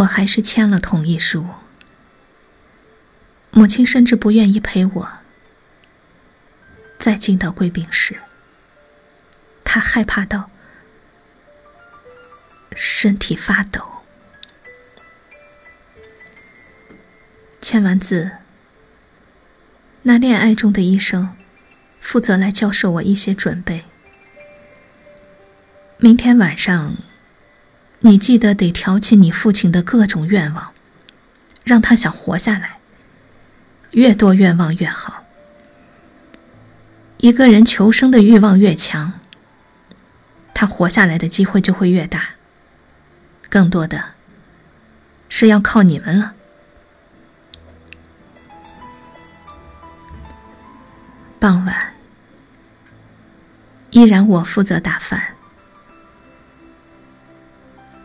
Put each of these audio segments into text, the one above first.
我还是签了同意书。母亲甚至不愿意陪我再进到贵宾室，她害怕到身体发抖。签完字，那恋爱中的医生负责来教授我一些准备。明天晚上，你记得得挑起你父亲的各种愿望，让他想活下来。越多愿望越好。一个人求生的欲望越强，他活下来的机会就会越大。更多的是要靠你们了。傍晚，依然我负责打饭。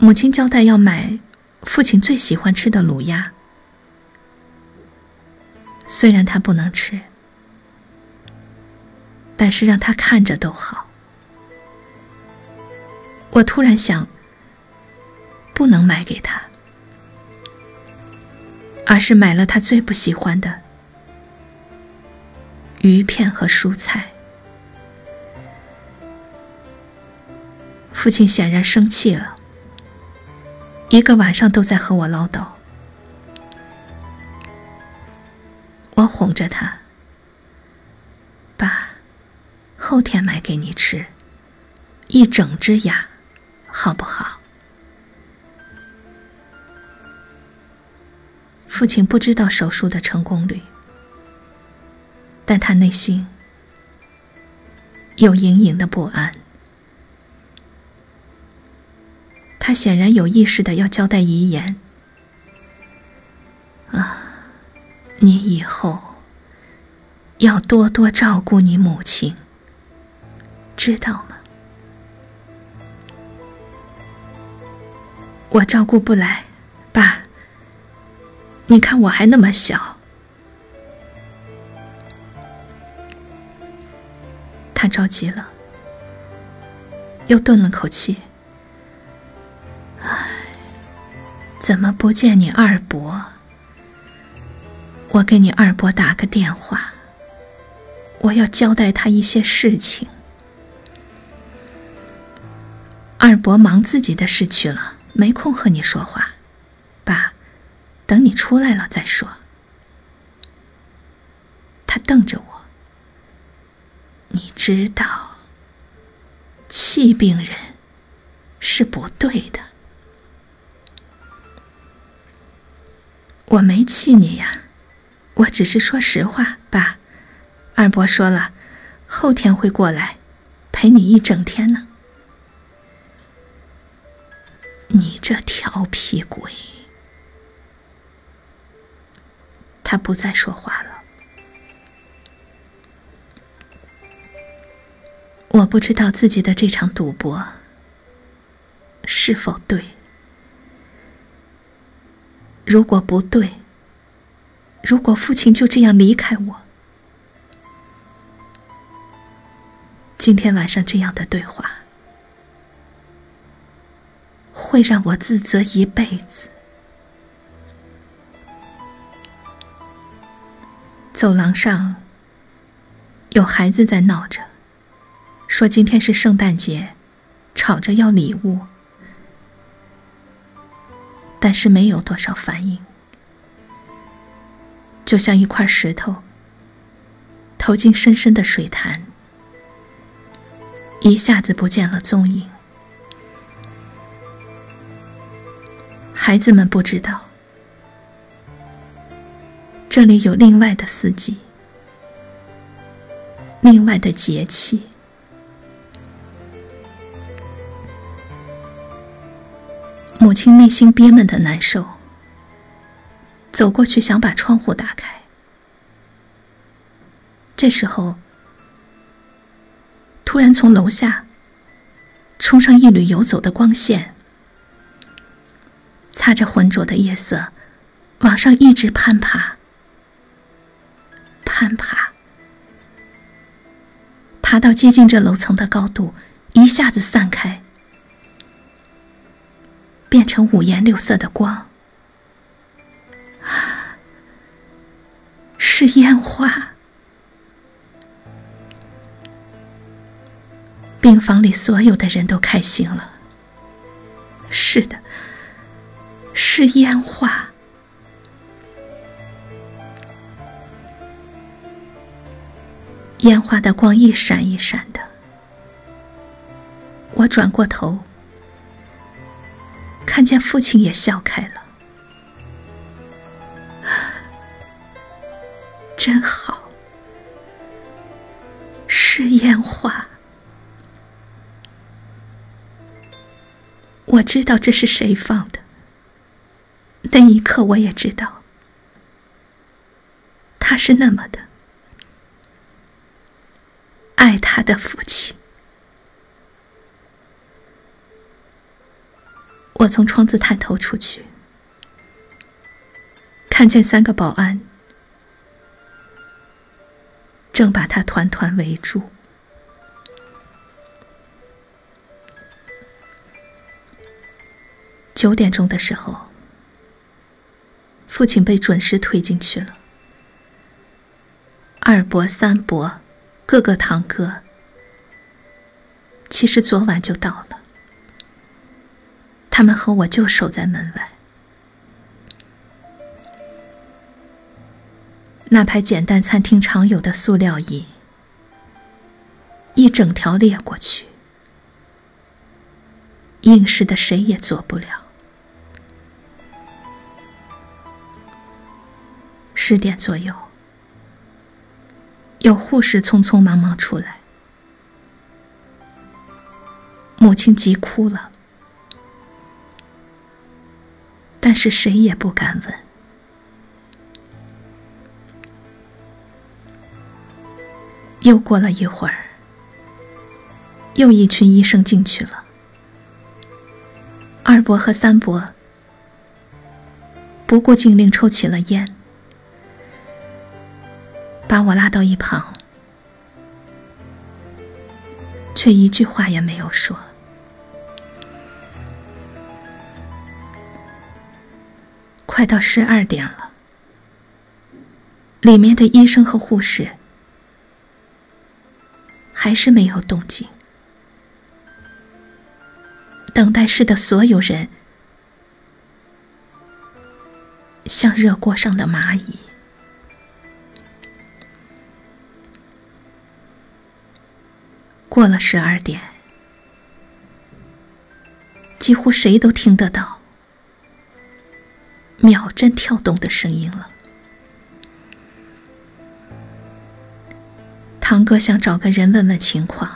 母亲交代要买父亲最喜欢吃的卤鸭。虽然他不能吃，但是让他看着都好。我突然想，不能买给他，而是买了他最不喜欢的鱼片和蔬菜。父亲显然生气了，一个晚上都在和我唠叨。我哄着他：“爸，后天买给你吃，一整只鸭，好不好？”父亲不知道手术的成功率，但他内心有隐隐的不安。他显然有意识的要交代遗言。啊。你以后要多多照顾你母亲，知道吗？我照顾不来，爸。你看我还那么小。他着急了，又顿了口气。怎么不见你二伯？我给你二伯打个电话，我要交代他一些事情。二伯忙自己的事去了，没空和你说话。爸，等你出来了再说。他瞪着我，你知道，气病人是不对的。我没气你呀。我只是说实话，爸。二伯说了，后天会过来陪你一整天呢。你这调皮鬼！他不再说话了。我不知道自己的这场赌博是否对。如果不对，如果父亲就这样离开我，今天晚上这样的对话会让我自责一辈子。走廊上有孩子在闹着，说今天是圣诞节，吵着要礼物，但是没有多少反应。就像一块石头投进深深的水潭，一下子不见了踪影。孩子们不知道，这里有另外的四季，另外的节气。母亲内心憋闷的难受。走过去想把窗户打开，这时候，突然从楼下冲上一缕游走的光线，擦着浑浊的夜色，往上一直攀爬，攀爬，爬到接近这楼层的高度，一下子散开，变成五颜六色的光。啊是烟花。病房里所有的人都开心了。是的是烟花。烟花的光一闪一闪的。我转过头看见父亲也笑开了，真好，是烟花。我知道这是谁放的，那一刻我也知道，他是那么的。爱他的父亲。我从窗子探头出去，看见三个保安正把他团团围住。九点钟的时候，父亲被准时推进去了。二伯、三伯。各个堂哥，其实昨晚就到了。他们和我就守在门外。那排简单餐厅常有的塑料椅，一整条列过去，硬是的谁也坐不了。十点左右。有护士匆匆忙忙出来，母亲急哭了，是谁也不敢问。又过了一会儿，又一群医生进去了，二伯和三伯不顾禁令抽起了烟。把我拉到一旁，却一句话也没有说。快到十二点了，里面的医生和护士还是没有动静，等待室的所有人像热锅上的蚂蚁。过了十二点，几乎谁都听得到秒针跳动的声音了。堂哥想找个人问问情况，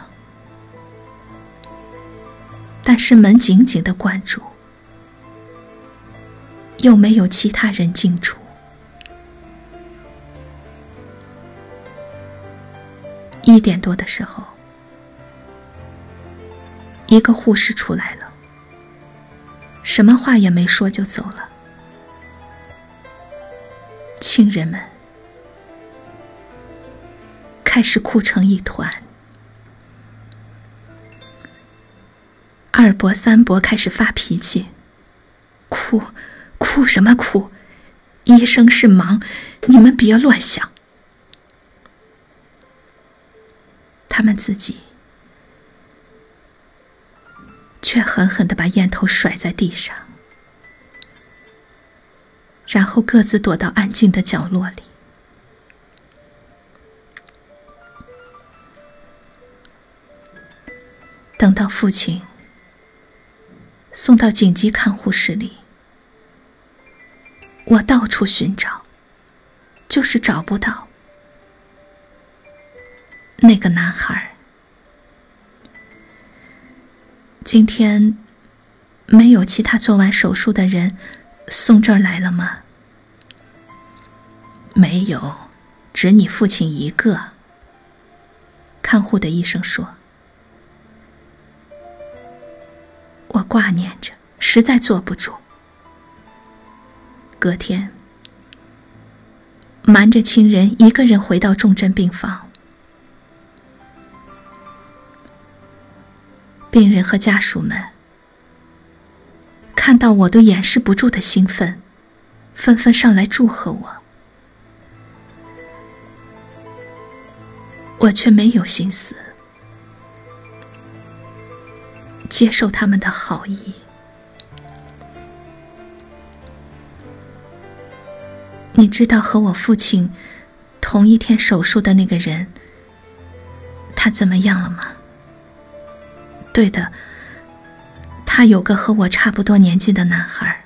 但是门紧紧的关住，又没有其他人进出。一点多的时候。一个护士出来了，什么话也没说就走了。亲人们开始哭成一团，二伯、三伯开始发脾气，哭，哭什么哭？医生是忙，你们别乱想。他们自己。却狠狠的把烟头甩在地上，然后各自躲到安静的角落里。等到父亲送到紧急看护室里，我到处寻找，就是找不到那个男孩。今天没有其他做完手术的人送这儿来了吗？没有，只你父亲一个。看护的医生说：“我挂念着，实在坐不住。隔天，瞒着亲人一个人回到重症病房。”病人和家属们看到我都掩饰不住的兴奋，纷纷上来祝贺我。我却没有心思接受他们的好意。你知道和我父亲同一天手术的那个人，他怎么样了吗？对的，他有个和我差不多年纪的男孩。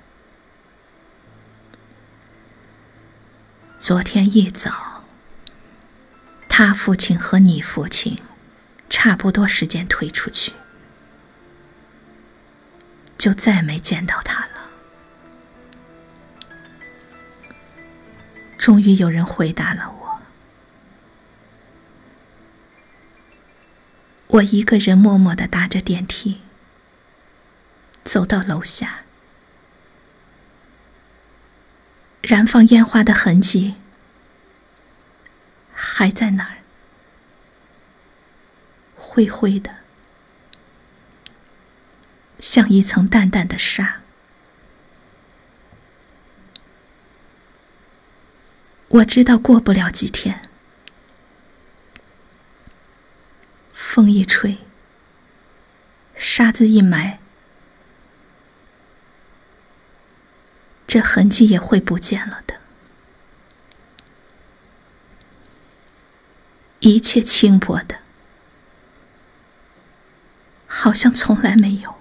昨天一早，他父亲和你父亲差不多时间推出去，就再没见到他了。终于有人回答了我。我一个人默默的搭着电梯，走到楼下。燃放烟花的痕迹还在那儿，灰灰的，像一层淡淡的纱。我知道过不了几天，风一吹，沙子一埋，这痕迹也会不见了的。一切轻薄的，好像从来没有